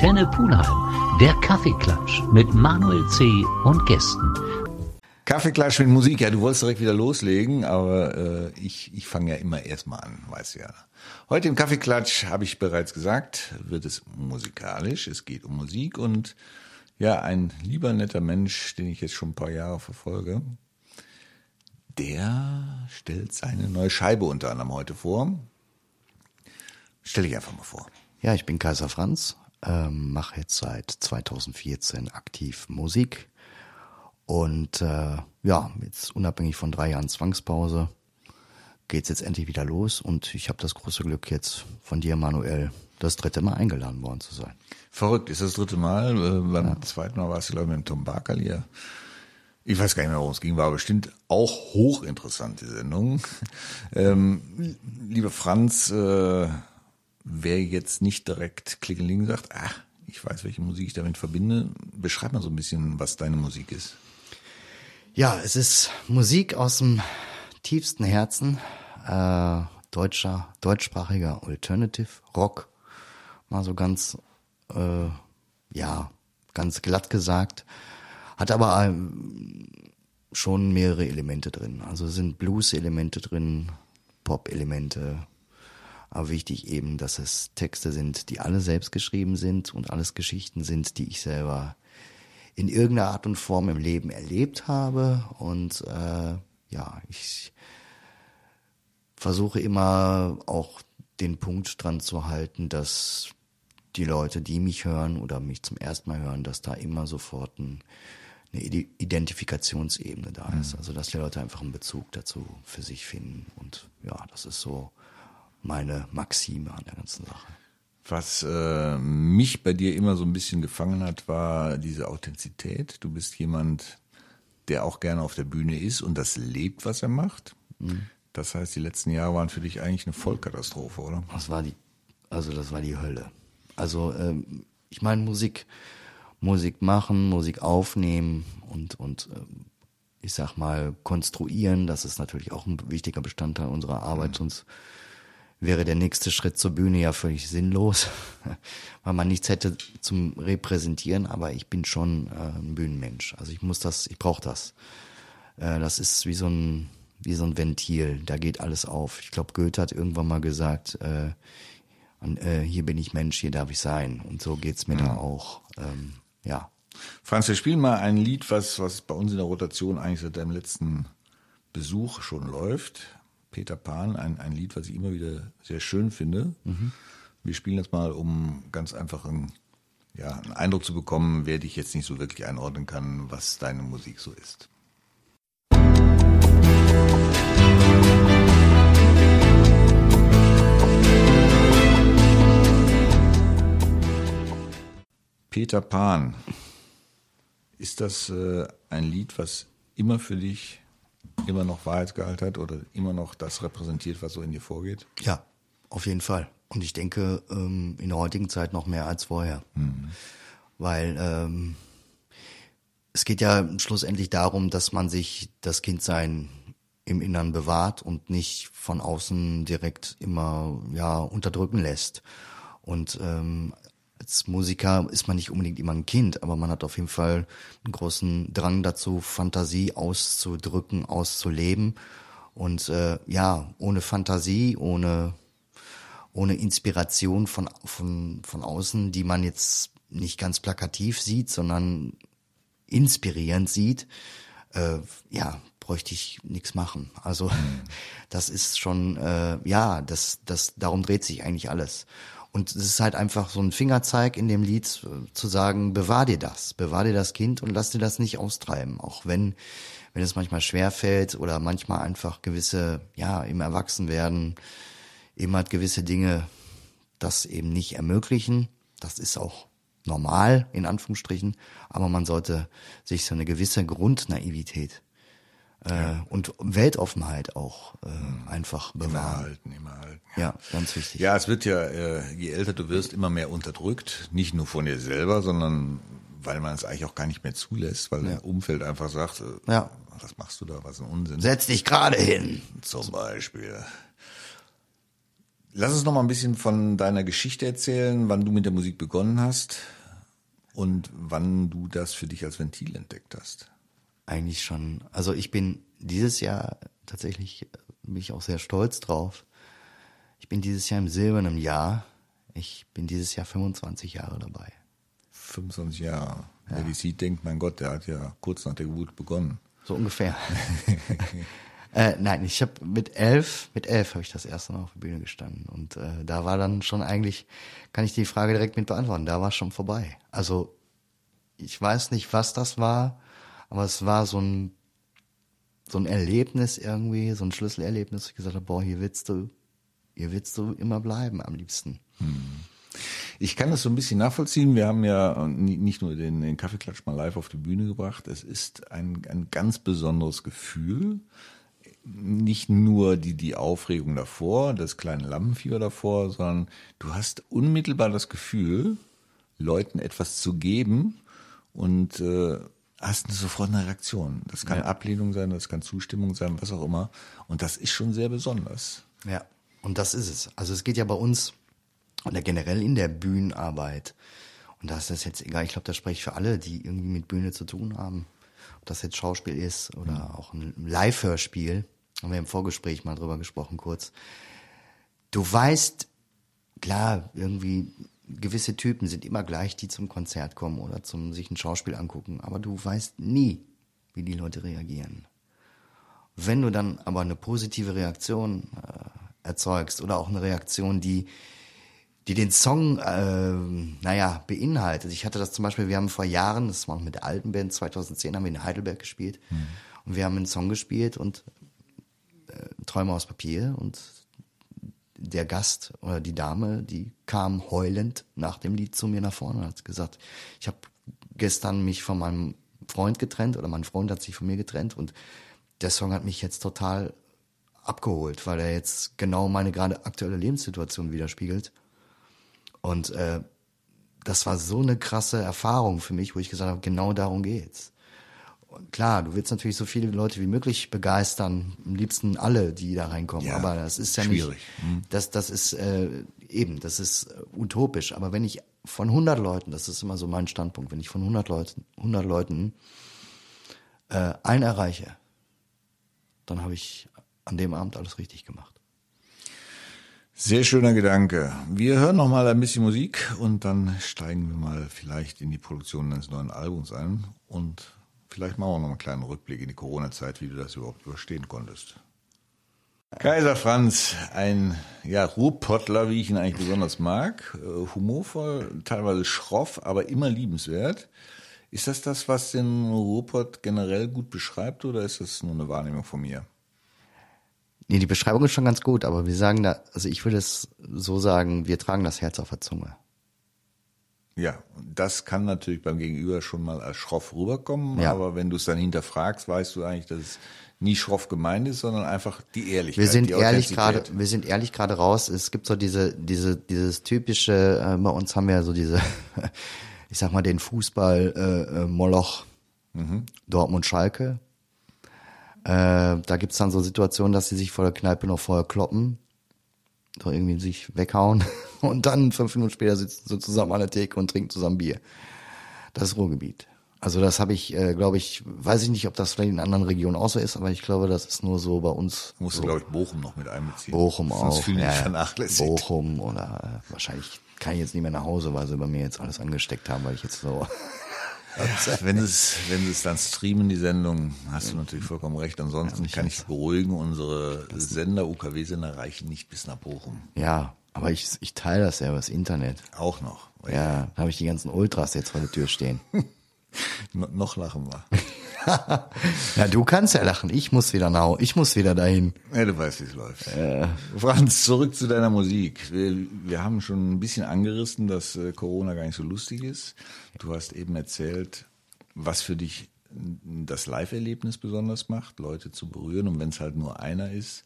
Antenne Pulheim, der Kaffeeklatsch mit Manuel C. und Gästen. Kaffeeklatsch mit Musik, ja, du wolltest direkt wieder loslegen, aber äh, ich, ich fange ja immer erstmal an, weißt du ja. Heute im Kaffeeklatsch, habe ich bereits gesagt, wird es musikalisch, es geht um Musik und ja, ein lieber netter Mensch, den ich jetzt schon ein paar Jahre verfolge, der stellt seine neue Scheibe unter anderem heute vor. Stell dich einfach mal vor. Ja, ich bin Kaiser Franz, ähm, mache jetzt seit 2014 aktiv Musik und äh, ja, jetzt unabhängig von drei Jahren Zwangspause geht's jetzt endlich wieder los und ich habe das große Glück jetzt von dir, Manuel, das dritte Mal eingeladen worden zu sein. Verrückt, ist das dritte Mal. Äh, beim ja. zweiten Mal warst du, glaube ich, mit dem Tom Barker hier. Ich weiß gar nicht mehr, worum es ging, war bestimmt auch hochinteressant, die Sendung. Ähm, lieber Franz, äh, wer jetzt nicht direkt Klingeling sagt, ach, ich weiß, welche Musik ich damit verbinde, beschreib mal so ein bisschen, was deine Musik ist. Ja, es ist Musik aus dem tiefsten Herzen, äh, deutscher, deutschsprachiger Alternative Rock, mal so ganz, äh, ja, ganz glatt gesagt, hat aber ähm, schon mehrere Elemente drin. Also sind Blues-Elemente drin, Pop-Elemente, aber wichtig eben, dass es Texte sind, die alle selbst geschrieben sind und alles Geschichten sind, die ich selber in irgendeiner Art und Form im Leben erlebt habe. Und äh, ja, ich versuche immer auch den Punkt dran zu halten, dass die Leute, die mich hören oder mich zum ersten Mal hören, dass da immer sofort ein, eine Identifikationsebene da ist. Mhm. Also dass die Leute einfach einen Bezug dazu für sich finden. Und ja, das ist so meine Maxime an der ganzen Sache. Was äh, mich bei dir immer so ein bisschen gefangen hat, war diese Authentizität. Du bist jemand, der auch gerne auf der Bühne ist und das lebt, was er macht. Mhm. Das heißt, die letzten Jahre waren für dich eigentlich eine Vollkatastrophe, oder? Das war die, also das war die Hölle. Also ähm, ich meine Musik, Musik machen, Musik aufnehmen und und ähm, ich sag mal konstruieren. Das ist natürlich auch ein wichtiger Bestandteil unserer Arbeit, mhm. sonst wäre der nächste Schritt zur Bühne ja völlig sinnlos, weil man nichts hätte zum Repräsentieren, aber ich bin schon äh, ein Bühnenmensch. Also ich muss das, ich brauche das. Äh, das ist wie so ein wie so ein Ventil, da geht alles auf. Ich glaube, Goethe hat irgendwann mal gesagt, äh, und, äh, hier bin ich Mensch, hier darf ich sein. Und so geht's mir mhm. da auch. Ähm, ja. Franz, wir spielen mal ein Lied, was, was bei uns in der Rotation eigentlich seit deinem letzten Besuch schon läuft. Peter Pan, ein, ein Lied, was ich immer wieder sehr schön finde. Mhm. Wir spielen das mal, um ganz einfach einen, ja, einen Eindruck zu bekommen, wer dich jetzt nicht so wirklich einordnen kann, was deine Musik so ist. Peter Pan. Ist das äh, ein Lied, was immer für dich immer noch Wahrheitsgehalt hat oder immer noch das repräsentiert, was so in dir vorgeht? Ja, auf jeden Fall. Und ich denke, ähm, in der heutigen Zeit noch mehr als vorher. Mhm. Weil ähm, es geht ja schlussendlich darum, dass man sich das Kindsein im Innern bewahrt und nicht von außen direkt immer ja unterdrücken lässt. Und ähm, als Musiker ist man nicht unbedingt immer ein Kind, aber man hat auf jeden Fall einen großen Drang dazu, Fantasie auszudrücken, auszuleben. Und äh, ja, ohne Fantasie, ohne, ohne Inspiration von, von, von außen, die man jetzt nicht ganz plakativ sieht, sondern inspirierend sieht, äh, ja, bräuchte ich nichts machen. Also mhm. das ist schon, äh, ja, das, das, darum dreht sich eigentlich alles. Und es ist halt einfach so ein Fingerzeig in dem Lied äh, zu sagen, bewahr dir das, bewahr dir das Kind und lass dir das nicht austreiben, auch wenn wenn es manchmal schwer fällt oder manchmal einfach gewisse, ja, im Erwachsenwerden eben halt gewisse Dinge das eben nicht ermöglichen. Das ist auch normal, in Anführungsstrichen, aber man sollte sich so eine gewisse Grundnaivität äh, und Weltoffenheit auch äh, einfach bewahren. Immer halten, immer halten. Ja. ja, ganz wichtig. Ja, es wird ja, äh, je älter du wirst, immer mehr unterdrückt. Nicht nur von dir selber, sondern weil man es eigentlich auch gar nicht mehr zulässt, weil ja. das Umfeld einfach sagt, äh, ja. was machst du da, was ein Unsinn. Setz dich gerade hin. Zum Beispiel. Lass uns noch mal ein bisschen von deiner Geschichte erzählen, wann du mit der Musik begonnen hast und wann du das für dich als Ventil entdeckt hast. Eigentlich schon. Also ich bin dieses Jahr tatsächlich, bin ich auch sehr stolz drauf. Ich bin dieses Jahr im silbernen Jahr. Ich bin dieses Jahr 25 Jahre dabei. 25 Jahre. Ja. Wer die sieht, denkt, mein Gott, der hat ja kurz nach der Geburt begonnen. So ungefähr. äh, nein, ich habe mit elf, mit elf habe ich das erste Mal auf der Bühne gestanden und äh, da war dann schon eigentlich, kann ich die Frage direkt mit beantworten. Da war schon vorbei. Also ich weiß nicht, was das war, aber es war so ein so ein Erlebnis irgendwie, so ein Schlüsselerlebnis. Ich gesagt habe, boah, hier willst du, hier willst du immer bleiben am liebsten. Hm. Ich kann das so ein bisschen nachvollziehen. Wir haben ja nicht nur den, den Kaffeeklatsch mal live auf die Bühne gebracht. Es ist ein, ein ganz besonderes Gefühl. Nicht nur die, die Aufregung davor, das kleine Lampenfieber davor, sondern du hast unmittelbar das Gefühl, Leuten etwas zu geben und äh, hast eine sofort eine Reaktion. Das kann ja. Ablehnung sein, das kann Zustimmung sein, was auch immer. Und das ist schon sehr besonders. Ja, und das ist es. Also es geht ja bei uns oder generell in der Bühnenarbeit. Und da ist das jetzt egal, ich glaube, da spreche ich für alle, die irgendwie mit Bühne zu tun haben. Ob das jetzt Schauspiel ist oder mhm. auch ein Live-Hörspiel. Haben wir im Vorgespräch mal drüber gesprochen kurz. Du weißt, klar, irgendwie gewisse Typen sind immer gleich, die zum Konzert kommen oder zum sich ein Schauspiel angucken. Aber du weißt nie, wie die Leute reagieren. Wenn du dann aber eine positive Reaktion äh, erzeugst oder auch eine Reaktion, die die den Song, äh, naja, beinhaltet. Ich hatte das zum Beispiel, wir haben vor Jahren, das war noch mit der alten Band, 2010 haben wir in Heidelberg gespielt mhm. und wir haben einen Song gespielt und äh, Träume aus Papier und der Gast oder die Dame, die kam heulend nach dem Lied zu mir nach vorne und hat gesagt, ich habe gestern mich von meinem Freund getrennt oder mein Freund hat sich von mir getrennt und der Song hat mich jetzt total abgeholt, weil er jetzt genau meine gerade aktuelle Lebenssituation widerspiegelt. Und äh, das war so eine krasse Erfahrung für mich, wo ich gesagt habe, genau darum geht's. Und klar, du willst natürlich so viele Leute wie möglich begeistern, am liebsten alle, die da reinkommen. Ja, aber das ist ja schwierig. nicht, mhm. das, das ist äh, eben, das ist äh, utopisch. Aber wenn ich von 100 Leuten, das ist immer so mein Standpunkt, wenn ich von 100 Leuten, 100 Leuten äh, einen erreiche, dann habe ich an dem Abend alles richtig gemacht. Sehr schöner Gedanke. Wir hören noch mal ein bisschen Musik und dann steigen wir mal vielleicht in die Produktion eines neuen Albums ein und vielleicht machen wir noch einen kleinen Rückblick in die Corona-Zeit, wie du das überhaupt überstehen konntest. Kaiser Franz, ein ja, Ruhrpottler, wie ich ihn eigentlich besonders mag, äh, humorvoll, teilweise schroff, aber immer liebenswert. Ist das das, was den Ruhrpott generell gut beschreibt oder ist das nur eine Wahrnehmung von mir? Nee, die Beschreibung ist schon ganz gut, aber wir sagen da, also ich würde es so sagen, wir tragen das Herz auf der Zunge. Ja, das kann natürlich beim Gegenüber schon mal als schroff rüberkommen, ja. aber wenn du es dann hinterfragst, weißt du eigentlich, dass es nie schroff gemeint ist, sondern einfach die Ehrlichkeit. Wir sind ehrlich gerade, wir sind ehrlich gerade raus. Es gibt so diese, diese, dieses typische, äh, bei uns haben wir ja so diese, ich sag mal den Fußball äh, äh Moloch, mhm. Dortmund Schalke. Äh, da gibt's dann so Situationen, dass sie sich vor der Kneipe noch vorher kloppen, so irgendwie sich weghauen und dann fünf Minuten später sitzen sie zusammen an der Theke und trinken zusammen Bier. Das ist Ruhrgebiet. Also das habe ich, äh, glaube ich, weiß ich nicht, ob das vielleicht in anderen Regionen auch so ist, aber ich glaube, das ist nur so bei uns. Musst so. du, glaube ich, Bochum noch mit einbeziehen. Bochum Sonst auch. Sonst ja, vernachlässigt. Bochum oder äh, wahrscheinlich kann ich jetzt nicht mehr nach Hause, weil sie bei mir jetzt alles angesteckt haben, weil ich jetzt so wenn es, wenn es dann streamen, die Sendung, hast du natürlich vollkommen recht. Ansonsten ja, kann ich beruhigen, unsere Sender, UKW-Sender reichen nicht bis nach Bochum. Ja, aber ich, ich teile das ja über das Internet. Auch noch. Ja, da habe ich die ganzen Ultras jetzt vor der Tür stehen. no, noch lachen wir. ja, du kannst ja lachen. Ich muss wieder nach, ich muss wieder dahin. Ja, du weißt, wie es läuft. Äh. Franz, zurück zu deiner Musik. Wir, wir haben schon ein bisschen angerissen, dass äh, Corona gar nicht so lustig ist. Du hast eben erzählt, was für dich das Live-Erlebnis besonders macht, Leute zu berühren und wenn es halt nur einer ist.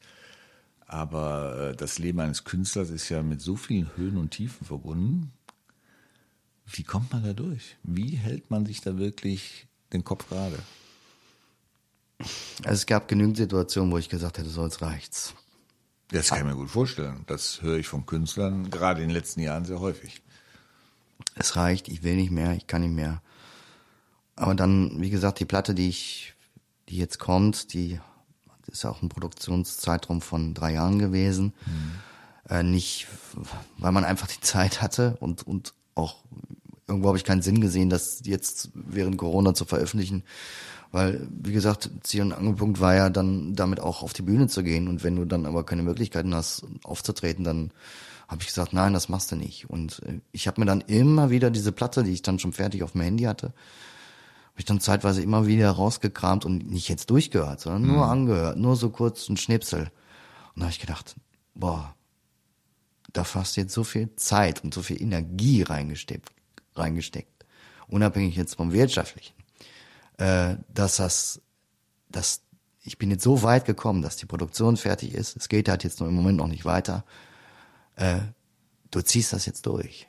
Aber äh, das Leben eines Künstlers ist ja mit so vielen Höhen und Tiefen verbunden. Wie kommt man da durch? Wie hält man sich da wirklich den Kopf gerade? Also es gab genügend Situationen, wo ich gesagt hätte, so jetzt reicht's. Das kann ich mir gut vorstellen. Das höre ich von Künstlern gerade in den letzten Jahren sehr häufig. Es reicht, ich will nicht mehr, ich kann nicht mehr. Aber dann, wie gesagt, die Platte, die ich, die jetzt kommt, die ist auch ein Produktionszeitraum von drei Jahren gewesen. Mhm. Äh, nicht, weil man einfach die Zeit hatte und, und auch irgendwo habe ich keinen Sinn gesehen, das jetzt während Corona zu veröffentlichen. Weil, wie gesagt, Ziel und Angelpunkt war ja dann damit auch auf die Bühne zu gehen. Und wenn du dann aber keine Möglichkeiten hast, aufzutreten, dann habe ich gesagt, nein, das machst du nicht. Und äh, ich habe mir dann immer wieder diese Platte, die ich dann schon fertig auf dem Handy hatte, habe ich dann zeitweise immer wieder rausgekramt und nicht jetzt durchgehört, sondern mhm. nur angehört, nur so kurz ein Schnipsel. Und da habe ich gedacht, boah, da hast du jetzt so viel Zeit und so viel Energie reingesteckt, reingesteckt, unabhängig jetzt vom Wirtschaftlichen, äh, dass das, dass ich bin jetzt so weit gekommen, dass die Produktion fertig ist. Es geht halt jetzt nur im Moment noch nicht weiter. Äh, du ziehst das jetzt durch.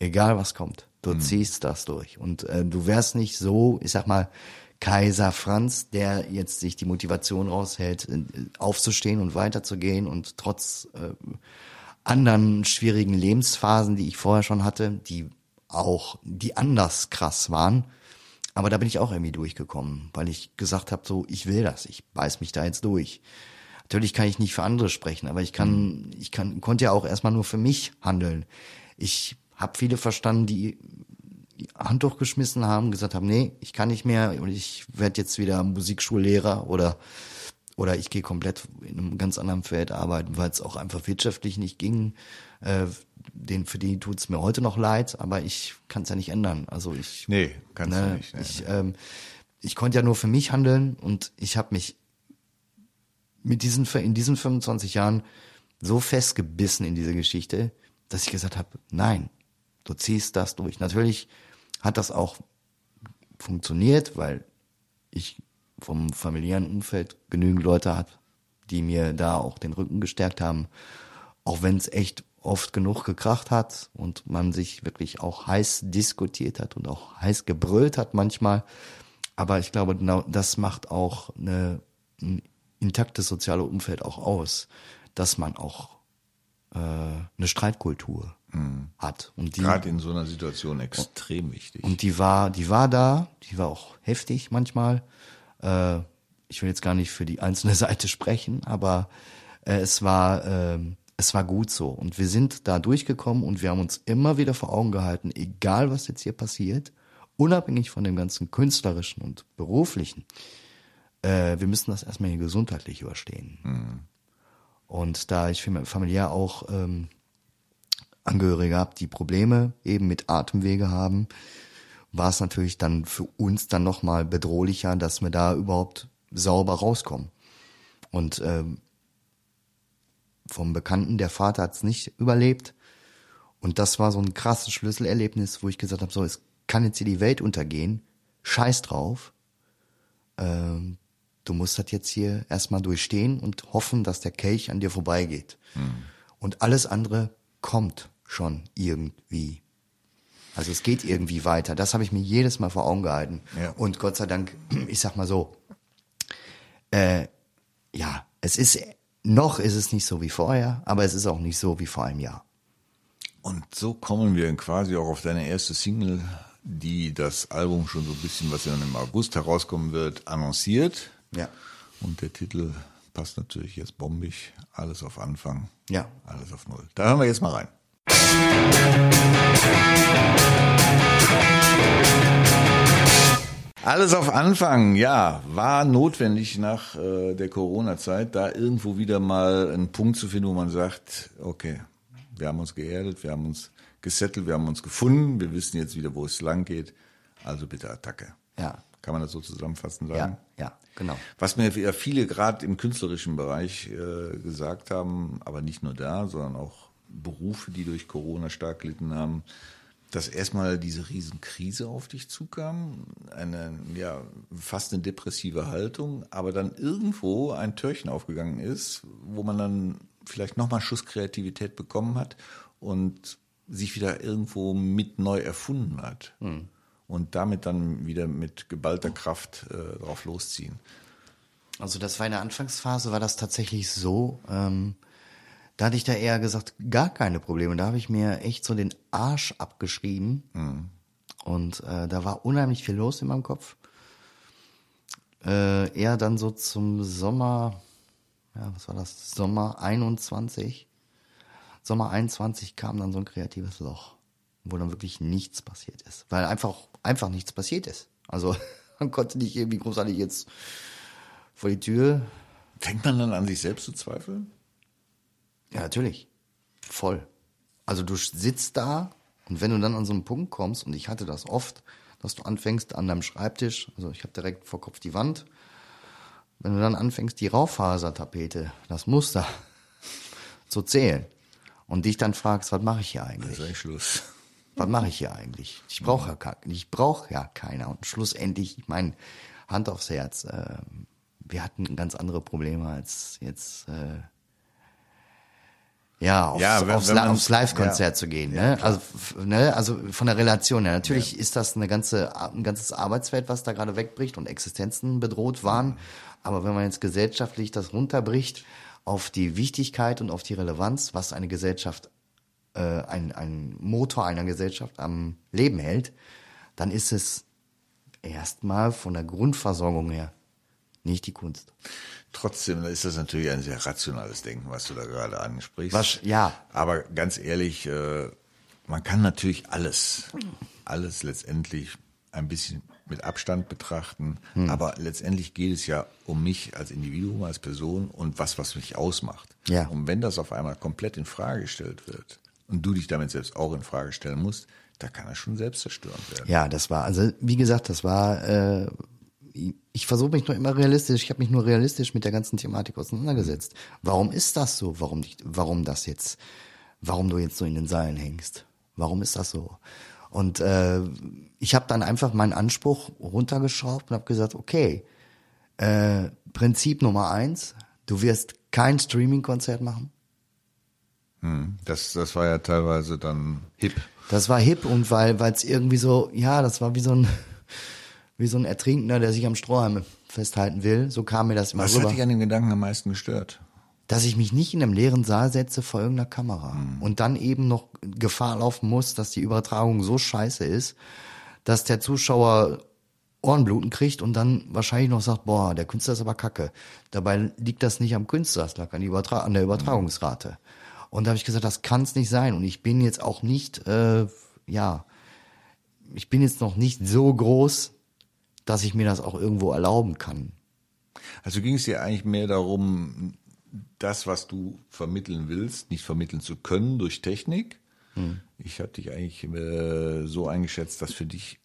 Egal was kommt, du mhm. ziehst das durch. Und äh, du wärst nicht so, ich sag mal, Kaiser Franz, der jetzt sich die Motivation raushält, äh, aufzustehen und weiterzugehen und trotz äh, anderen schwierigen Lebensphasen, die ich vorher schon hatte, die auch, die anders krass waren. Aber da bin ich auch irgendwie durchgekommen, weil ich gesagt habe, so, ich will das, ich beiß mich da jetzt durch. Natürlich kann ich nicht für andere sprechen, aber ich kann, ich kann, konnte ja auch erstmal nur für mich handeln. Ich habe viele verstanden, die Handtuch geschmissen haben, gesagt haben, nee, ich kann nicht mehr und ich werde jetzt wieder Musikschullehrer oder oder ich gehe komplett in einem ganz anderen Feld arbeiten, weil es auch einfach wirtschaftlich nicht ging. Äh, den, für die tut's mir heute noch leid, aber ich kann es ja nicht ändern. Also ich. Nee, kannst ne, du nicht. Nee, ich, ähm, ich konnte ja nur für mich handeln und ich habe mich mit diesen in diesen 25 Jahren so festgebissen in diese Geschichte, dass ich gesagt habe, nein, du ziehst das durch. Natürlich hat das auch funktioniert, weil ich vom familiären Umfeld genügend Leute hat, die mir da auch den Rücken gestärkt haben. Auch wenn es echt oft genug gekracht hat und man sich wirklich auch heiß diskutiert hat und auch heiß gebrüllt hat manchmal. Aber ich glaube, genau das macht auch eine, ein intaktes soziale Umfeld auch aus, dass man auch äh, eine Streitkultur mhm. hat. Und die, Gerade in so einer Situation extrem wichtig. Und die war, die war da, die war auch heftig manchmal. Äh, ich will jetzt gar nicht für die einzelne Seite sprechen, aber äh, es war äh, es war gut so und wir sind da durchgekommen und wir haben uns immer wieder vor Augen gehalten, egal was jetzt hier passiert, unabhängig von dem ganzen künstlerischen und beruflichen, äh, wir müssen das erstmal hier gesundheitlich überstehen. Mhm. Und da ich familiär auch ähm, Angehörige habe, die Probleme eben mit Atemwege haben, war es natürlich dann für uns dann nochmal bedrohlicher, dass wir da überhaupt sauber rauskommen. Und ähm, vom Bekannten, der Vater hat es nicht überlebt. Und das war so ein krasses Schlüsselerlebnis, wo ich gesagt habe, so, es kann jetzt hier die Welt untergehen, scheiß drauf. Ähm, du musst das jetzt hier erstmal durchstehen und hoffen, dass der Kelch an dir vorbeigeht. Mhm. Und alles andere kommt schon irgendwie. Also es geht irgendwie weiter. Das habe ich mir jedes Mal vor Augen gehalten. Ja. Und Gott sei Dank, ich sag mal so, äh, ja, es ist, noch ist es nicht so wie vorher, aber es ist auch nicht so wie vor einem Jahr. Und so kommen wir quasi auch auf deine erste Single, die das Album schon so ein bisschen, was dann im August herauskommen wird, annonciert. Ja. Und der Titel passt natürlich jetzt bombig. Alles auf Anfang. Ja. Alles auf Null. Da hören wir jetzt mal rein. Alles auf Anfang, ja, war notwendig nach äh, der Corona-Zeit, da irgendwo wieder mal einen Punkt zu finden, wo man sagt, okay, wir haben uns geerdet, wir haben uns gesettelt, wir haben uns gefunden, wir wissen jetzt wieder, wo es lang geht, also bitte Attacke. Ja. Kann man das so zusammenfassen sagen? Ja, ja, genau. Was mir ja viele gerade im künstlerischen Bereich äh, gesagt haben, aber nicht nur da, sondern auch Berufe, die durch Corona stark gelitten haben, dass erstmal diese Riesenkrise auf dich zukam, eine, ja, fast eine depressive Haltung, aber dann irgendwo ein Türchen aufgegangen ist, wo man dann vielleicht nochmal einen Schuss Kreativität bekommen hat und sich wieder irgendwo mit neu erfunden hat. Hm. Und damit dann wieder mit geballter Kraft äh, drauf losziehen. Also das war in der Anfangsphase, war das tatsächlich so, ähm, Da hatte ich da eher gesagt, gar keine Probleme. Da habe ich mir echt so den Arsch abgeschrieben. Und äh, da war unheimlich viel los in meinem Kopf. Äh, eher dann so zum Sommer, ja, was war das? Sommer 21. Sommer 21 kam dann so ein kreatives Loch, wo dann wirklich nichts passiert ist. Weil einfach, einfach nichts passiert ist. Also man konnte nicht irgendwie großartig jetzt vor die Tür. Fängt man dann an, sich selbst zu zweifeln? Ja, natürlich. Voll. Also du sitzt da und wenn du dann an so einen Punkt kommst, und ich hatte das oft, dass du anfängst an deinem Schreibtisch, also ich habe direkt vor Kopf die Wand, wenn du dann anfängst, die Raufasertapete, das Muster zu zählen und dich dann fragst, was mache ich hier eigentlich? Das ist Schluss. was mache ich hier eigentlich? Ich brauche ja, ich brauch ja keiner. Und schlussendlich, ich meine, Hand aufs Herz, äh, wir hatten ganz andere Probleme als jetzt äh, ja, aufs, Ja, wenn- aufs, wenn aufs Live-Konzert ja. zu gehen. Ne? also, f- ne? also von der Relation her. Natürlich ist das eine ganze, ein ganzes Arbeitsfeld, was da gerade wegbricht und Existenzen bedroht waren. Aber wenn man jetzt gesellschaftlich das runterbricht auf die Wichtigkeit und auf die Relevanz, was eine Gesellschaft äh, ein, ein Motor einer Gesellschaft am Leben hält, dann ist es erstmal von der Grundversorgung her nicht die Kunst. Trotzdem ist das natürlich ein sehr rationales Denken, was du da gerade ansprichst. Was- ja. Aber ganz ehrlich, äh, man kann natürlich alles, alles letztendlich ein bisschen mit Abstand betrachten. Hm. Aber letztendlich geht es ja um mich als Individuum, als Person und was, was mich ausmacht. Ja. Und wenn das auf einmal komplett in Frage gestellt wird und du dich damit selbst auch in Frage stellen musst, da kann das schon selbstzerstörend werden. Ja, das war, also wie gesagt, das war, äh, ich versuche mich nur immer realistisch, ich habe mich nur realistisch mit der ganzen Thematik auseinandergesetzt. Warum ist das so? Warum, nicht- warum das jetzt, warum du jetzt so in den Seilen hängst? Warum ist das so? Und äh, ich habe dann einfach meinen Anspruch runtergeschraubt und habe gesagt, okay, äh, Prinzip Nummer eins, du wirst kein Streaming-Konzert machen. Das, das war ja teilweise dann hip. Das war hip und weil es irgendwie so, ja, das war wie so ein wie so ein Ertrinkender, der sich am Strohhalm festhalten will. So kam mir das immer Was hat rüber. dich an dem Gedanken am meisten gestört? Dass ich mich nicht in einem leeren Saal setze vor irgendeiner Kamera und dann eben noch Gefahr laufen muss, dass die Übertragung so scheiße ist, dass der Zuschauer Ohrenbluten kriegt und dann wahrscheinlich noch sagt, boah, der Künstler ist aber kacke. Dabei liegt das nicht am Künstler, das lag an, Übertra an der Übertragungsrate. Und da habe ich gesagt, das kann es nicht sein. Und ich bin jetzt auch nicht, äh, ja, ich bin jetzt noch nicht so groß, dass ich mir das auch irgendwo erlauben kann. Also ging es dir eigentlich mehr darum, das, was du vermitteln willst, nicht vermitteln zu können durch Technik? Ich habe dich eigentlich äh, so eingeschätzt, dass für dich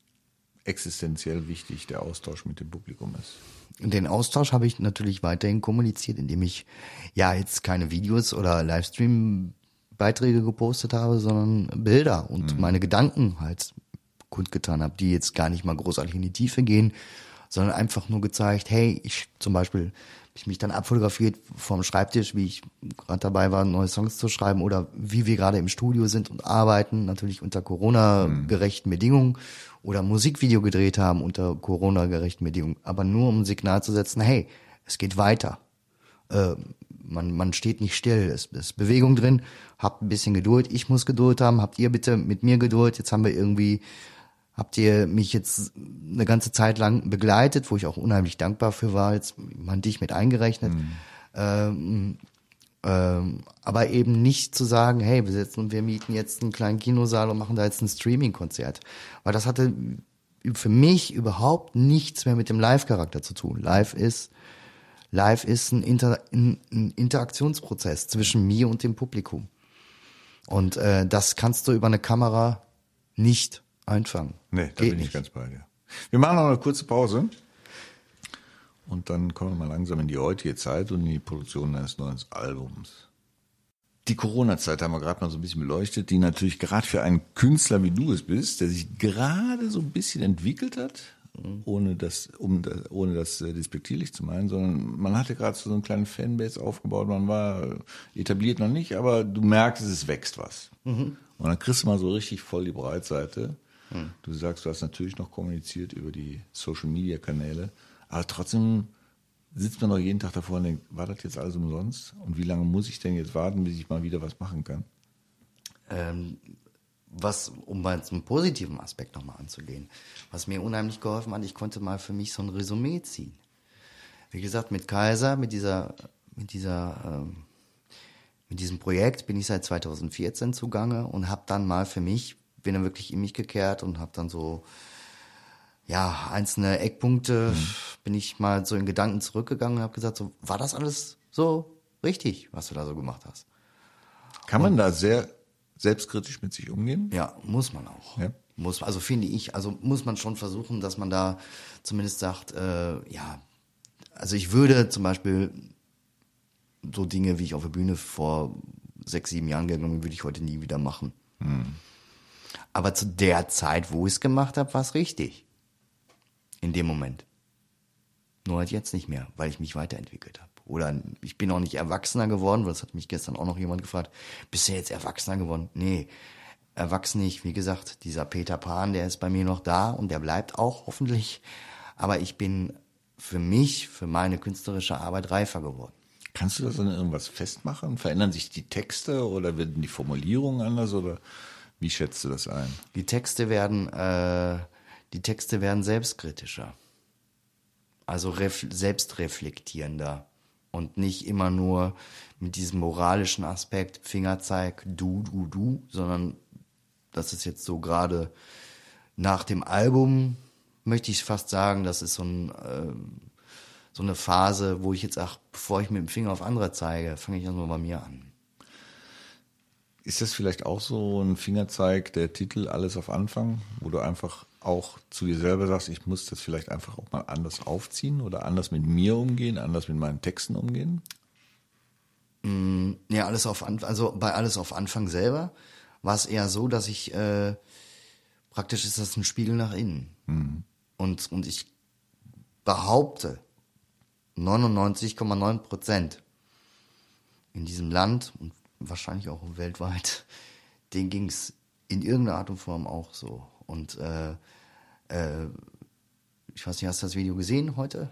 existenziell wichtig der Austausch mit dem Publikum ist. Den Austausch habe ich natürlich weiterhin kommuniziert, indem ich ja jetzt keine Videos oder Livestream-Beiträge gepostet habe, sondern Bilder und meine Gedanken halt kundgetan habe, die jetzt gar nicht mal großartig in die Tiefe gehen, sondern einfach nur gezeigt, hey, ich zum Beispiel ich mich dann abfotografiert vorm Schreibtisch, wie ich gerade dabei war, neue Songs zu schreiben oder wie wir gerade im Studio sind und arbeiten, natürlich unter Corona-gerechten Bedingungen oder Musikvideo gedreht haben unter Corona-gerechten Bedingungen, aber nur um ein Signal zu setzen, hey, es geht weiter. Äh, man, man steht nicht still, es ist Bewegung drin, habt ein bisschen Geduld, ich muss Geduld haben, habt ihr bitte mit mir Geduld, jetzt haben wir irgendwie habt ihr mich jetzt eine ganze Zeit lang begleitet, wo ich auch unheimlich dankbar für war, jetzt man dich mit eingerechnet. Ähm, ähm, aber eben nicht zu sagen, hey, wir setzen, wir mieten jetzt einen kleinen Kinosaal und machen da jetzt ein Streaming-Konzert. Weil das hatte für mich überhaupt nichts mehr mit dem Live-Charakter zu tun. Live ist, live ist ein, Inter, ein, ein Interaktionsprozess zwischen mir und dem Publikum. Und äh, das kannst du über eine Kamera nicht einfangen. Nee, da Geht bin ich nicht. ganz bei dir. Wir machen noch eine kurze Pause. Und dann kommen wir mal langsam in die heutige Zeit und in die Produktion eines neuen Albums. Die Corona-Zeit haben wir gerade mal so ein bisschen beleuchtet, die natürlich gerade für einen Künstler wie du es bist, der sich gerade so ein bisschen entwickelt hat, ohne das, um, ohne das äh, despektierlich zu meinen, sondern man hatte gerade so eine kleine Fanbase aufgebaut, man war etabliert noch nicht, aber du merkst, es wächst was. Und dann kriegst du mal so richtig voll die Breitseite. Du sagst, du hast natürlich noch kommuniziert über die Social-Media-Kanäle, aber trotzdem sitzt man doch jeden Tag davor und denkt, war das jetzt alles umsonst? Und wie lange muss ich denn jetzt warten, bis ich mal wieder was machen kann? Ähm, was, um mal zum positiven Aspekt nochmal anzugehen, was mir unheimlich geholfen hat, ich konnte mal für mich so ein Resümee ziehen. Wie gesagt, mit Kaiser, mit dieser, mit dieser, ähm, mit diesem Projekt bin ich seit 2014 zugange und habe dann mal für mich, bin dann wirklich in mich gekehrt und habe dann so, ja, einzelne Eckpunkte, mhm. bin ich mal so in Gedanken zurückgegangen und habe gesagt, so, war das alles so richtig, was du da so gemacht hast? Kann man und, da sehr selbstkritisch mit sich umgehen? Ja, muss man auch. Ja. Muss, also finde ich, also muss man schon versuchen, dass man da zumindest sagt, äh, ja, also ich würde zum Beispiel so Dinge, wie ich auf der Bühne vor sechs, sieben Jahren gegangen bin, würde ich heute nie wieder machen. Hm. Aber zu der Zeit, wo ich es gemacht habe, war es richtig. In dem Moment. Nur halt jetzt nicht mehr, weil ich mich weiterentwickelt habe. Oder ich bin auch nicht erwachsener geworden, weil das hat mich gestern auch noch jemand gefragt. Bist du jetzt erwachsener geworden? Nee, erwachsen nicht. Wie gesagt, dieser Peter Pan, der ist bei mir noch da und der bleibt auch hoffentlich. Aber ich bin für mich, für meine künstlerische Arbeit reifer geworden. Kannst du das an irgendwas festmachen? Verändern sich die Texte oder werden die Formulierungen anders oder wie schätzt du das ein? Die Texte werden, äh, die Texte werden selbstkritischer. Also selbstreflektierender und nicht immer nur mit diesem moralischen Aspekt Fingerzeig, du, du, du, sondern das ist jetzt so gerade nach dem Album, möchte ich fast sagen, das ist so, ein, äh, so eine Phase, wo ich jetzt, ach, bevor ich mit dem Finger auf andere zeige, fange ich erstmal bei mir an. Ist das vielleicht auch so ein Fingerzeig, der Titel Alles auf Anfang, wo du einfach auch zu dir selber sagst, ich muss das vielleicht einfach auch mal anders aufziehen oder anders mit mir umgehen, anders mit meinen Texten umgehen? Mm, ja, alles auf Anfang, also bei alles auf Anfang selber war es eher so, dass ich äh, praktisch ist das ein Spiegel nach innen. Mhm. Und, und ich behaupte, 99,9 Prozent in diesem Land und wahrscheinlich auch weltweit, denen ging es in irgendeiner Art und Form auch so. Und äh, äh, ich weiß nicht, hast du das Video gesehen heute?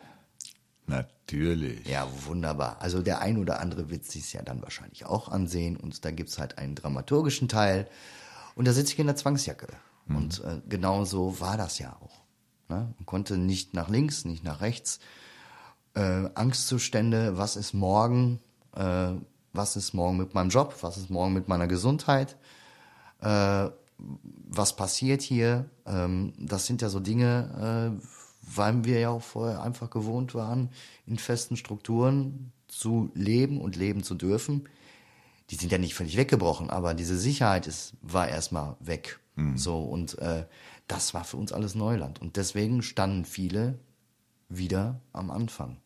Natürlich. Ja, wunderbar. Also der ein oder andere wird sich ja dann wahrscheinlich auch ansehen und da gibt's halt einen dramaturgischen Teil und da sitze ich in der Zwangsjacke. Mhm. Und äh, genau so war das ja auch. Ne? Man konnte nicht nach links, nicht nach rechts. Äh, Angstzustände, was ist morgen? Äh, was ist morgen mit meinem Job? Was ist morgen mit meiner Gesundheit? Äh, was passiert hier? Ähm, das sind ja so Dinge, äh, weil wir ja auch vorher einfach gewohnt waren, in festen Strukturen zu leben und leben zu dürfen. Die sind ja nicht völlig weggebrochen, aber diese Sicherheit ist, war erstmal weg. Mhm. So, und äh, das war für uns alles Neuland. Und deswegen standen viele wieder am Anfang.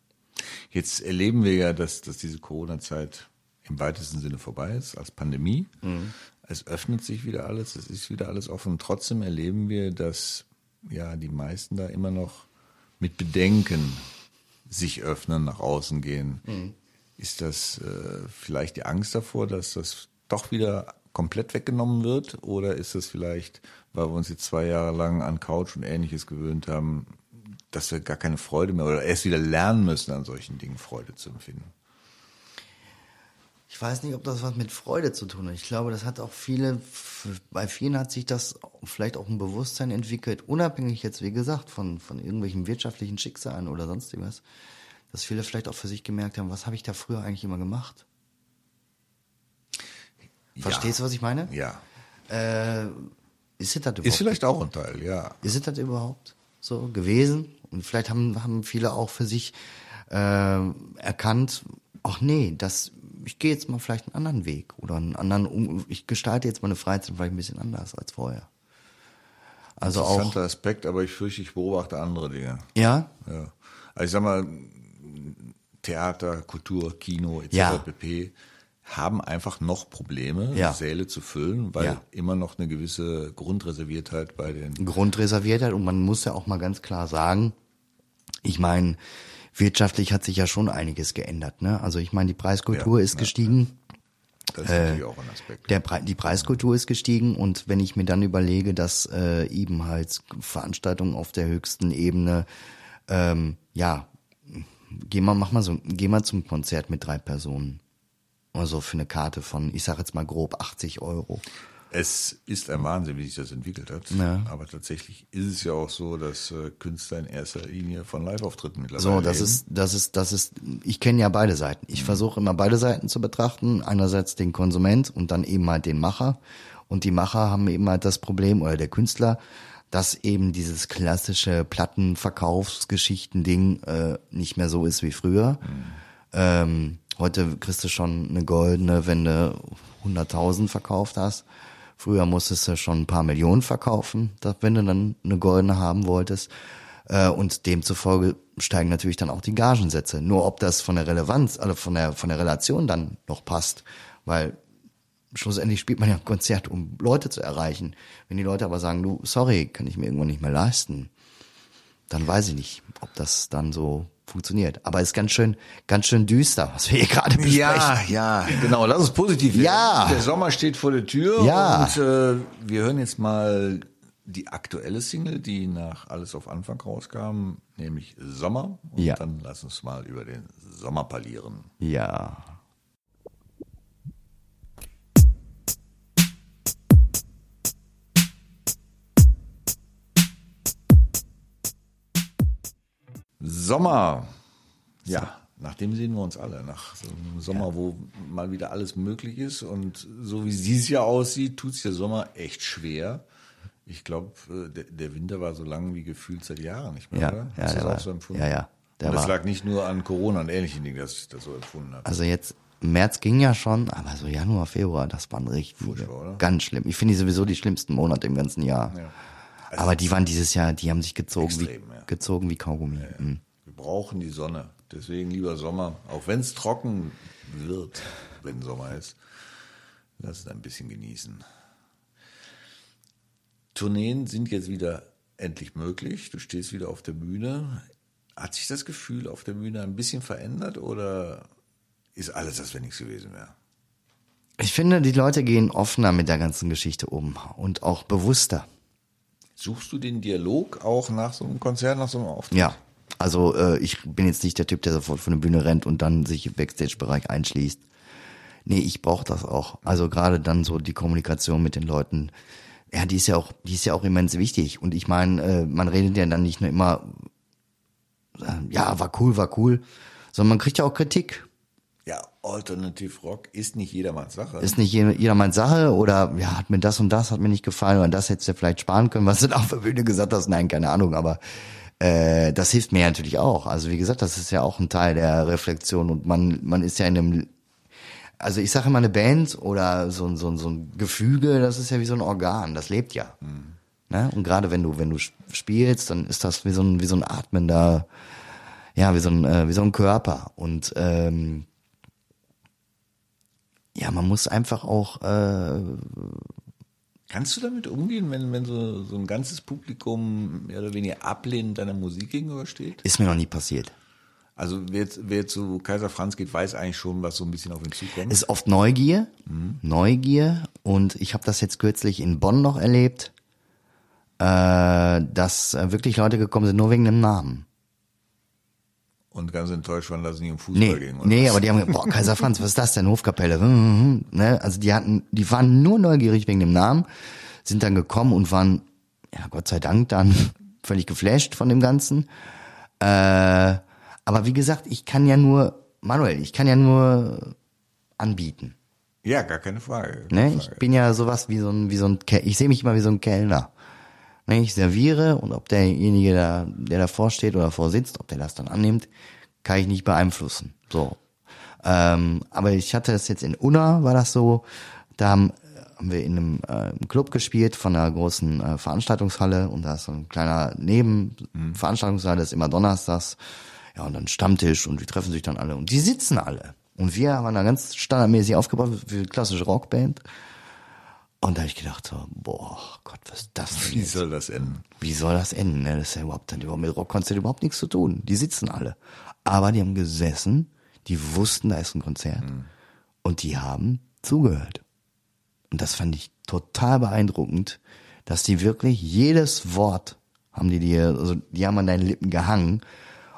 Jetzt erleben wir ja, dass, dass diese Corona-Zeit im weitesten Sinne vorbei ist, als Pandemie. Mhm. Es öffnet sich wieder alles, es ist wieder alles offen. Trotzdem erleben wir, dass ja die meisten da immer noch mit Bedenken sich öffnen, nach außen gehen. Mhm. Ist das äh, vielleicht die Angst davor, dass das doch wieder komplett weggenommen wird? Oder ist das vielleicht, weil wir uns jetzt zwei Jahre lang an Couch und ähnliches gewöhnt haben, dass wir gar keine Freude mehr oder erst wieder lernen müssen, an solchen Dingen Freude zu empfinden? Ich weiß nicht, ob das was mit Freude zu tun hat. Ich glaube, das hat auch viele, bei vielen hat sich das vielleicht auch ein Bewusstsein entwickelt, unabhängig jetzt, wie gesagt, von, von irgendwelchen wirtschaftlichen Schicksalen oder sonst irgendwas, dass viele vielleicht auch für sich gemerkt haben, was habe ich da früher eigentlich immer gemacht? Verstehst ja. du, was ich meine? Ja. Äh, ist es das überhaupt? Ist vielleicht auch ein Teil, ja. Ist es das überhaupt so gewesen? Und vielleicht haben, haben viele auch für sich äh, erkannt, ach nee, das ich gehe jetzt mal vielleicht einen anderen Weg oder einen anderen, ich gestalte jetzt meine Freizeit vielleicht ein bisschen anders als vorher. Also Interessanter auch. Aspekt, aber ich fürchte, ich beobachte andere Dinge. Ja? Ja. Also ich sag mal, Theater, Kultur, Kino etc. Ja. pp. haben einfach noch Probleme, ja. Säle zu füllen, weil ja. immer noch eine gewisse Grundreserviertheit bei den Grundreserviertheit und man muss ja auch mal ganz klar sagen, ich meine, wirtschaftlich hat sich ja schon einiges geändert. Ne? Also ich meine, die Preiskultur ja, ist ja, gestiegen. Das ist natürlich äh, auch ein Aspekt. Der Pre die Preiskultur ist gestiegen und wenn ich mir dann überlege, dass äh, eben halt Veranstaltungen auf der höchsten Ebene ähm, ja geh mal, mach mal so, geh mal zum Konzert mit drei Personen. Also für eine Karte von, ich sag jetzt mal grob 80 Euro. Es ist ein Wahnsinn, wie sich das entwickelt hat. Ja. Aber tatsächlich ist es ja auch so, dass äh, Künstler in erster Linie von Live-Auftritten mittlerweile So, das leben. ist, das ist, das ist, ich kenne ja beide Seiten. Ich versuche immer beide Seiten zu betrachten. Einerseits den Konsument und dann eben halt den Macher. Und die Macher haben eben halt das Problem, oder der Künstler, dass eben dieses klassische Plattenverkaufsgeschichten-Ding äh, nicht mehr so ist wie früher. Ähm, heute kriegst du schon eine goldene, wenn du 100.000 verkauft hast. Früher musstest du schon ein paar Millionen verkaufen, wenn du dann eine goldene haben wolltest. Äh, Und demzufolge steigen natürlich dann auch die Gagensätze. Nur ob das von der Relevanz, also von der, von der Relation dann noch passt, weil schlussendlich spielt man ja ein Konzert, um Leute zu erreichen. Wenn die Leute aber sagen, du, sorry, kann ich mir irgendwann nicht mehr leisten, dann weiß ich nicht, ob das dann so funktioniert. Aber es ist ganz schön, ganz schön düster, was wir hier gerade besprechen. Ja, ja, genau, lass uns positiv werden. Ja. Der Sommer steht vor der Tür Ja. und äh, wir hören jetzt mal die aktuelle Single, die nach Alles auf Anfang rauskam, nämlich Sommer. Und Ja. dann lass uns mal über den Sommer parlieren. Ja. Sommer. Ja, nach dem sehen wir uns alle. Nach so einem Sommer, wo mal wieder alles möglich ist. Und so wie es Jahr aussieht, tut es der Sommer echt schwer. Ich glaube, der, der Winter war so lang wie gefühlt seit Jahren nicht mehr, Ja, oder? ja, Hast du der das auch so empfunden? ja, ja, der Und das war- lag nicht nur an Corona und ähnlichen Dingen, dass ich das so empfunden habe. Also jetzt, März ging ja schon, aber so Januar, Februar, das waren richtig Furchtbar, oder? ganz schlimm. Ich finde die sowieso die schlimmsten Monate im ganzen Jahr. Ja. Aber die waren dieses Jahr, die haben sich gezogen Extrem, wie ja. gezogen wie Kaugummi. Mhm. Wir brauchen die Sonne. Deswegen lieber Sommer. Auch wenn es trocken wird, wenn Sommer ist. Lass es ein bisschen genießen. Tourneen sind jetzt wieder endlich möglich. Du stehst wieder auf der Bühne. Hat sich das Gefühl auf der Bühne ein bisschen verändert oder ist alles, als wenn nichts gewesen wäre? Ich finde, die Leute gehen offener mit der ganzen Geschichte um und auch bewusster. Suchst du den Dialog auch nach so einem Konzert, nach so einem Auftritt? Ja. Also äh, ich bin jetzt nicht der Typ, der sofort von der Bühne rennt und dann sich im Backstage-Bereich einschließt. Nee, ich brauche das auch. Also gerade dann so die Kommunikation mit den Leuten, ja, die ist ja auch, die ist ja auch immens wichtig. Und ich meine, äh, man redet ja dann nicht nur immer, äh, ja, war cool, war cool, sondern man kriegt ja auch Kritik. Ja, Alternative Rock ist nicht jedermanns Sache. Ist nicht jeder- jedermanns Sache oder ja, hat mir das und das hat mir nicht gefallen oder das hättest du vielleicht sparen können, was du da auf der Bühne gesagt hast. Nein, keine Ahnung, aber äh, das hilft mir natürlich auch. Also wie gesagt, das ist ja auch ein Teil der Reflexion und man man ist ja in einem also ich sage immer eine Band oder so, ein- so, ein- so ein Gefüge, das ist ja wie so ein Organ, das lebt ja. Ne? Und gerade wenn du wenn du spielst, dann ist das wie so ein wie so ein atmender ja wie so ein äh, wie so ein Körper und ähm, ja, man muss einfach auch, äh, Kannst du damit umgehen, wenn, wenn so, so ein ganzes Publikum mehr oder weniger ablehnend deiner Musik gegenübersteht? ist mir noch nie passiert. Also wer, wer zu Kaiser Franz geht, weiß eigentlich schon, was so ein bisschen auf ihn zukommt. Ist oft Neugier, Neugier und ich habe das jetzt kürzlich in Bonn noch erlebt, äh, dass äh, wirklich Leute gekommen sind nur wegen dem Namen. Und ganz enttäuscht waren, dass es nicht um Fußball Nee, ging. oder nee, was? aber die haben gesagt, boah, Kaiser Franz, was ist das denn? Hofkapelle. Hm, hm, hm, ne? Also die hatten, die waren nur neugierig wegen dem Namen, sind dann gekommen und waren, ja, Gott sei Dank dann völlig geflasht von dem Ganzen. Äh, aber wie gesagt, ich kann ja nur, Manuel, ich kann ja nur anbieten. Ja, gar keine Frage. Keine Ne? Ich Frage. bin ja sowas wie so ein, wie so ein, ich sehe mich immer wie so ein Kellner. Ne? Ich serviere und ob derjenige, da, der davor steht oder davor sitzt, ob der das dann annimmt, kann ich nicht beeinflussen. So. Ähm, aber ich hatte es jetzt in Unna, war das so, da haben, haben wir in einem äh, im Club gespielt von einer großen äh, Veranstaltungshalle und da ist so ein kleiner Nebenveranstaltungssaal, das ist immer donnerstags. Ja, und dann Stammtisch und wir treffen sich dann alle und die sitzen alle. Und wir waren da ganz standardmäßig aufgebaut eine klassische Rockband. Und da habe ich gedacht, so, boah, Gott, was ist das denn Wie jetzt? soll das enden? Wie soll das enden? Ne? Das ist ja überhaupt, dann überhaupt mit Rockkonzert überhaupt nichts zu tun. Die sitzen alle. Aber die haben gesessen, die wussten, da ist ein Konzert. Und die haben zugehört. Und das fand ich total beeindruckend, dass die wirklich jedes Wort haben die dir, also die haben an deinen Lippen gehangen.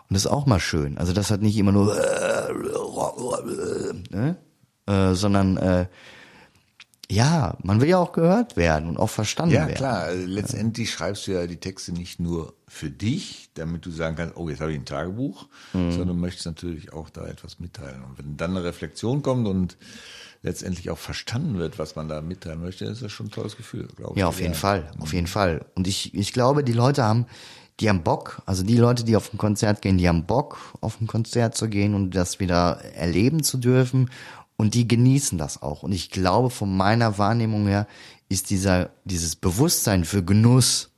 Und das ist auch mal schön. Also das hat nicht immer nur, ne? äh, sondern äh, ja, man will ja auch gehört werden und auch verstanden Ja, werden. klar. Also letztendlich schreibst du ja die Texte nicht nur für dich, damit du sagen kannst, oh, jetzt habe ich ein Tagebuch, Mhm. sondern du möchtest natürlich auch da etwas mitteilen. Und wenn dann eine Reflexion kommt und letztendlich auch verstanden wird, was man da mitteilen möchte, ist das schon ein tolles Gefühl, glaube ich. Ja, auf jeden Fall, auf jeden Fall. Und ich, ich glaube, die Leute haben, die haben Bock, also die Leute, die auf ein Konzert gehen, die haben Bock, auf ein Konzert zu gehen und das wieder erleben zu dürfen. Und die genießen das auch. Und ich glaube, von meiner Wahrnehmung her ist dieser, dieses Bewusstsein für Genuss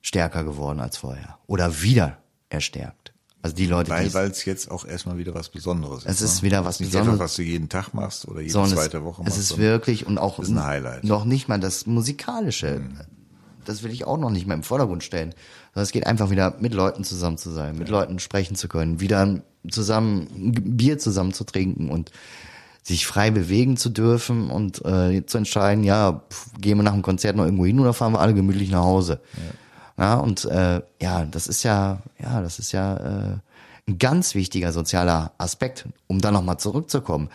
stärker geworden als vorher. Oder wieder erstärkt. Also die Leute, Weil weil es jetzt auch erstmal wieder was Besonderes ist. Es ist ne? wieder was nicht Besonderes. Etwas, was du jeden Tag machst oder jede sondern zweite es, Woche machst. Es ist wirklich und auch ist ein Highlight. noch nicht mal das musikalische. Das will ich auch noch nicht mehr im Vordergrund stellen. Sondern es geht einfach wieder mit Leuten zusammen zu sein, mit Leuten sprechen zu können, wieder zusammen Bier zusammen zu trinken und sich frei bewegen zu dürfen und äh, zu entscheiden, ja, pf, gehen wir nach dem Konzert noch irgendwo hin oder fahren wir alle gemütlich nach Hause. Ja, und äh, ja, das ist ja, ja, das ist ja äh, ein ganz wichtiger sozialer Aspekt, um da nochmal zurückzukommen.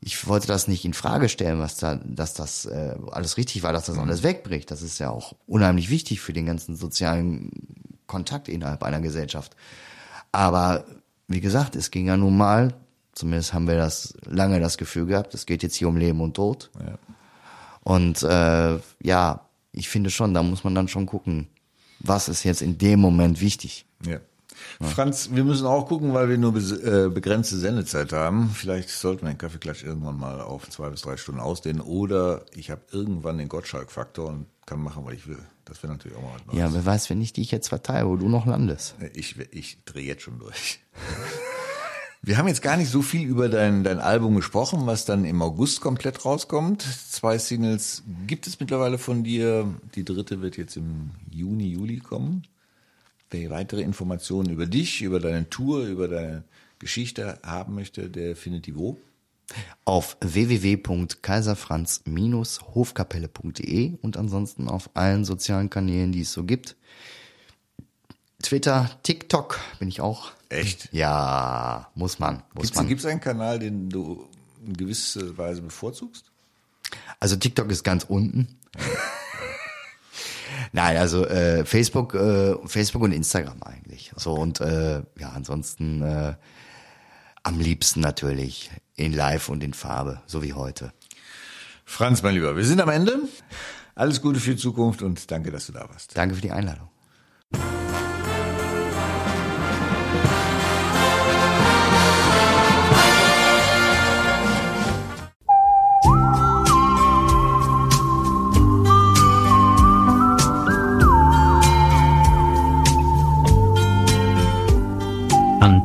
Ich wollte das nicht in Frage stellen, was da, dass das äh, alles richtig war, dass das alles wegbricht. Das ist ja auch unheimlich wichtig für den ganzen sozialen Kontakt innerhalb einer Gesellschaft. Aber wie gesagt, es ging ja nun mal, zumindest haben wir das lange das Gefühl gehabt, es geht jetzt hier um Leben und Tod. Und äh, ja, ich finde schon, da muss man dann schon gucken, was ist jetzt in dem Moment wichtig. Ja. Franz, wir müssen auch gucken, weil wir nur äh, begrenzte Sendezeit haben. Vielleicht sollten wir den Kaffeeklatsch irgendwann mal auf zwei bis drei Stunden ausdehnen. Oder ich habe irgendwann den Gottschalk-Faktor und kann machen, was ich will. Das wäre natürlich auch mal was Neues. Ja, wer weiß, wenn ich dich jetzt verteile, wo du noch landest. Ich, ich drehe jetzt schon durch. Wir haben jetzt gar nicht so viel über dein, dein Album gesprochen, was dann im August komplett rauskommt. Zwei Singles gibt es mittlerweile von dir. Die dritte wird jetzt im Juni, Juli kommen. Wer weitere Informationen über dich, über deine Tour, über deine Geschichte haben möchte, der findet die wo? Auf www.kaiserfranz-hofkapelle.de und ansonsten auf allen sozialen Kanälen, die es so gibt. Twitter, TikTok bin ich auch. Echt? Ja, muss man, muss man. Gibt es einen Kanal, den du in gewisser Weise bevorzugst? Also TikTok ist ganz unten. Nein, also äh, Facebook, äh, Facebook und Instagram eigentlich. So und äh, ja, ansonsten äh, am liebsten natürlich in Live und in Farbe, so wie heute. Franz, mein Lieber, wir sind am Ende. Alles Gute für die Zukunft und danke, dass du da warst. Danke für die Einladung.